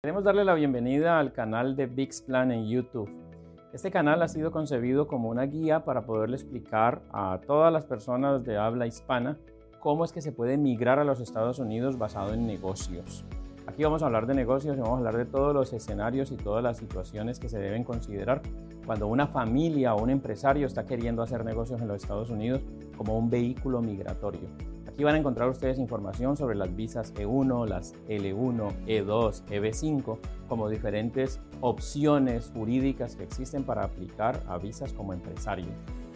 Queremos darle la bienvenida al canal de Plan en YouTube. Este canal ha sido concebido como una guía para poderle explicar a todas las personas de habla hispana cómo es que se puede migrar a los Estados Unidos basado en negocios. Aquí vamos a hablar de negocios y vamos a hablar de todos los escenarios y todas las situaciones que se deben considerar cuando una familia o un empresario está queriendo hacer negocios en los Estados Unidos como un vehículo migratorio. Aquí van a encontrar ustedes información sobre las visas E1, las L1, E2, EB5, como diferentes opciones jurídicas que existen para aplicar a visas como empresario.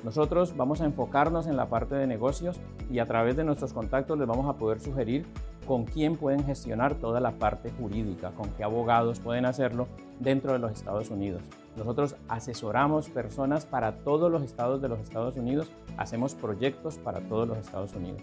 Nosotros vamos a enfocarnos en la parte de negocios y a través de nuestros contactos les vamos a poder sugerir con quién pueden gestionar toda la parte jurídica, con qué abogados pueden hacerlo dentro de los Estados Unidos. Nosotros asesoramos personas para todos los estados de los Estados Unidos, hacemos proyectos para todos los Estados Unidos.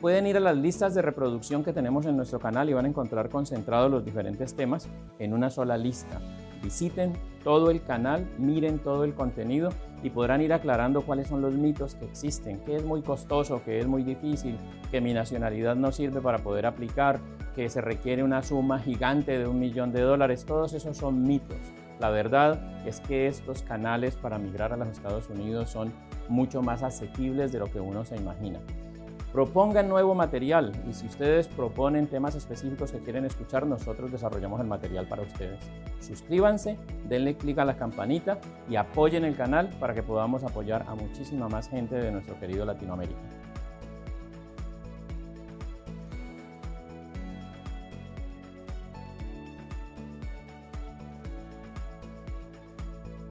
Pueden ir a las listas de reproducción que tenemos en nuestro canal y van a encontrar concentrados los diferentes temas en una sola lista. Visiten todo el canal, miren todo el contenido y podrán ir aclarando cuáles son los mitos que existen, que es muy costoso, que es muy difícil, que mi nacionalidad no sirve para poder aplicar, que se requiere una suma gigante de un millón de dólares. Todos esos son mitos. La verdad es que estos canales para migrar a los Estados Unidos son mucho más asequibles de lo que uno se imagina. Propongan nuevo material y si ustedes proponen temas específicos que quieren escuchar, nosotros desarrollamos el material para ustedes. Suscríbanse, denle clic a la campanita y apoyen el canal para que podamos apoyar a muchísima más gente de nuestro querido Latinoamérica.